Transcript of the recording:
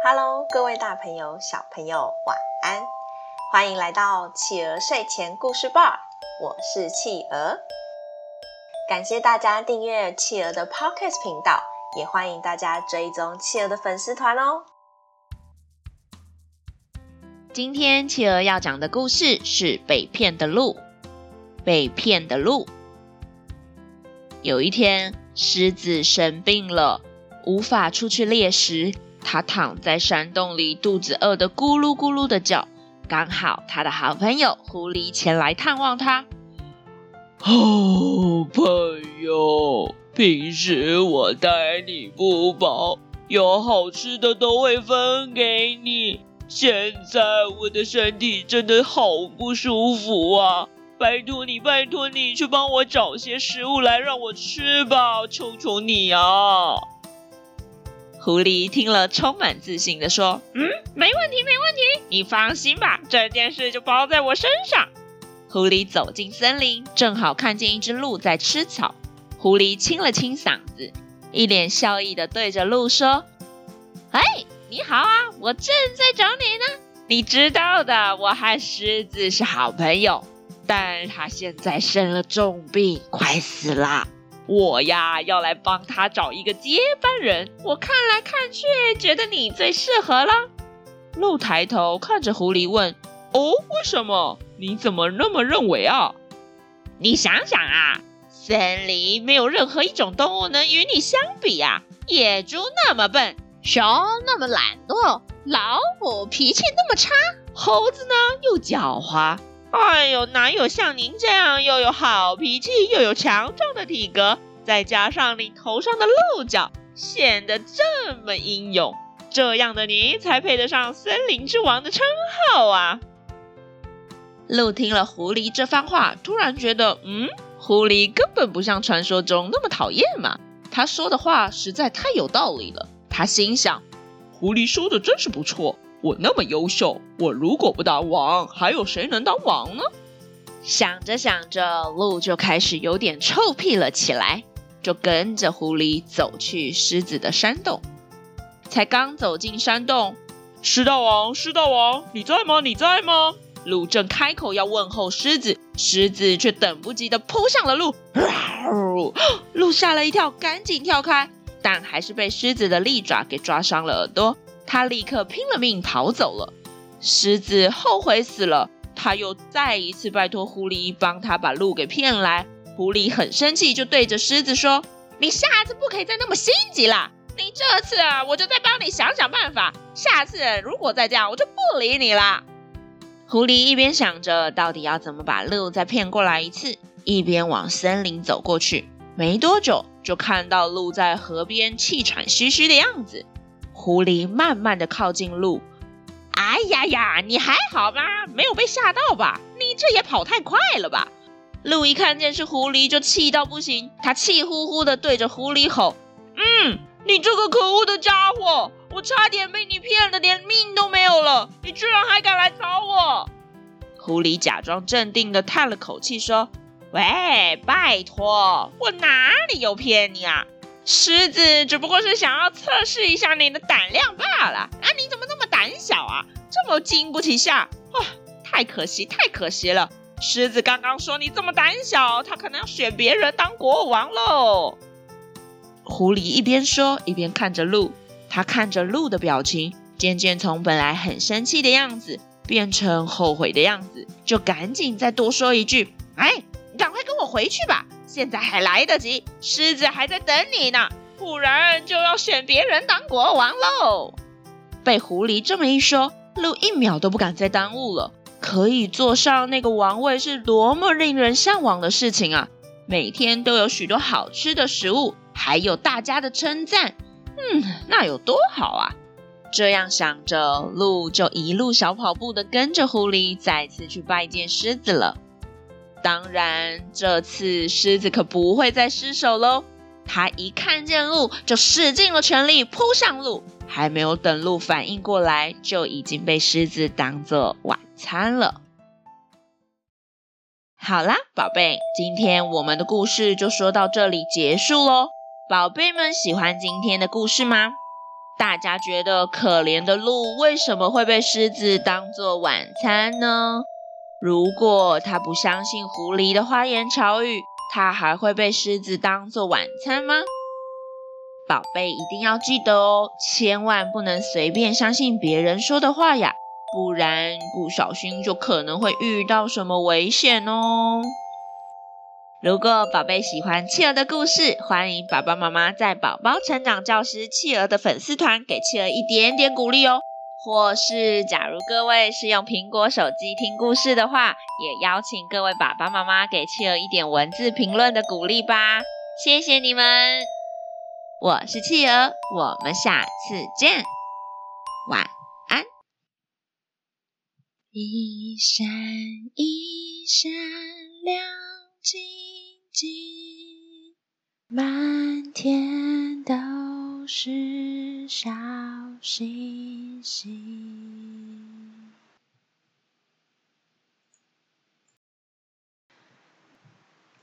Hello，各位大朋友、小朋友，晚安！欢迎来到企鹅睡前故事吧，我是企鹅。感谢大家订阅企鹅的 Podcast 频道，也欢迎大家追踪企鹅的粉丝团哦。今天企鹅要讲的故事是被骗的鹿。被骗的鹿。有一天，狮子生病了，无法出去猎食。它躺在山洞里，肚子饿得咕噜咕噜的叫。刚好他的好朋友狐狸前来探望他。好朋友，平时我待你不薄，有好吃的都会分给你。现在我的身体真的好不舒服啊！拜托你，拜托你，去帮我找些食物来让我吃吧，求求你啊！狐狸听了，充满自信地说：“嗯，没问题，没问题，你放心吧，这件事就包在我身上。”狐狸走进森林，正好看见一只鹿在吃草。狐狸清了清嗓子，一脸笑意地对着鹿说：“哎，你好啊，我正在找你呢。你知道的，我和狮子是好朋友。”但他现在生了重病，快死了。我呀，要来帮他找一个接班人。我看来看去，觉得你最适合了。鹿抬头看着狐狸问：“哦，为什么？你怎么那么认为啊？”你想想啊，森林没有任何一种动物能与你相比啊。野猪那么笨，熊那么懒惰，老虎脾气那么差，猴子呢又狡猾。哎呦，哪有像您这样又有好脾气又有强壮的体格，再加上你头上的鹿角，显得这么英勇，这样的你才配得上森林之王的称号啊！鹿听了狐狸这番话，突然觉得，嗯，狐狸根本不像传说中那么讨厌嘛。他说的话实在太有道理了。他心想，狐狸说的真是不错。我那么优秀，我如果不当王，还有谁能当王呢？想着想着，鹿就开始有点臭屁了起来，就跟着狐狸走去狮子的山洞。才刚走进山洞，狮大王，狮大王，你在吗？你在吗？鹿正开口要问候狮子，狮子却等不及地扑向了鹿。鹿吓了一跳，赶紧跳开，但还是被狮子的利爪给抓伤了耳朵。他立刻拼了命逃走了。狮子后悔死了，他又再一次拜托狐狸帮他把鹿给骗来。狐狸很生气，就对着狮子说：“你下次不可以再那么心急了。你这次啊，我就再帮你想想办法。下次如果再这样，我就不理你了。”狐狸一边想着到底要怎么把鹿再骗过来一次，一边往森林走过去。没多久，就看到鹿在河边气喘吁吁的样子。狐狸慢慢的靠近鹿，哎呀呀，你还好吗？没有被吓到吧？你这也跑太快了吧？鹿一看见是狐狸，就气到不行，他气呼呼的对着狐狸吼：“嗯，你这个可恶的家伙，我差点被你骗得连命都没有了，你居然还敢来找我！”狐狸假装镇定的叹了口气说：“喂，拜托，我哪里有骗你啊？”狮子只不过是想要测试一下你的胆量罢了。啊，你怎么那么胆小啊？这么经不起吓？哇，太可惜，太可惜了。狮子刚刚说你这么胆小，他可能要选别人当国王喽。狐狸一边说一边看着鹿，他看着鹿的表情，渐渐从本来很生气的样子变成后悔的样子，就赶紧再多说一句：“哎，赶快跟我回去吧。”现在还来得及，狮子还在等你呢，不然就要选别人当国王喽。被狐狸这么一说，鹿一秒都不敢再耽误了。可以坐上那个王位是多么令人向往的事情啊！每天都有许多好吃的食物，还有大家的称赞，嗯，那有多好啊！这样想着，鹿就一路小跑步的跟着狐狸，再次去拜见狮子了。当然，这次狮子可不会再失手喽。他一看见鹿，就使尽了全力扑向鹿，还没有等鹿反应过来，就已经被狮子当做晚餐了。好啦，宝贝，今天我们的故事就说到这里结束喽。宝贝们喜欢今天的故事吗？大家觉得可怜的鹿为什么会被狮子当作晚餐呢？如果他不相信狐狸的花言巧语，他还会被狮子当做晚餐吗？宝贝一定要记得哦，千万不能随便相信别人说的话呀，不然不小心就可能会遇到什么危险哦。如果宝贝喜欢企鹅的故事，欢迎爸爸妈妈在宝宝成长教师企鹅的粉丝团给企鹅一点点鼓励哦。或是假如各位是用苹果手机听故事的话，也邀请各位爸爸妈妈给企鹅一点文字评论的鼓励吧。谢谢你们，我是企鹅，我们下次见，晚安。一闪一闪亮。晶晶，满天都是小星心。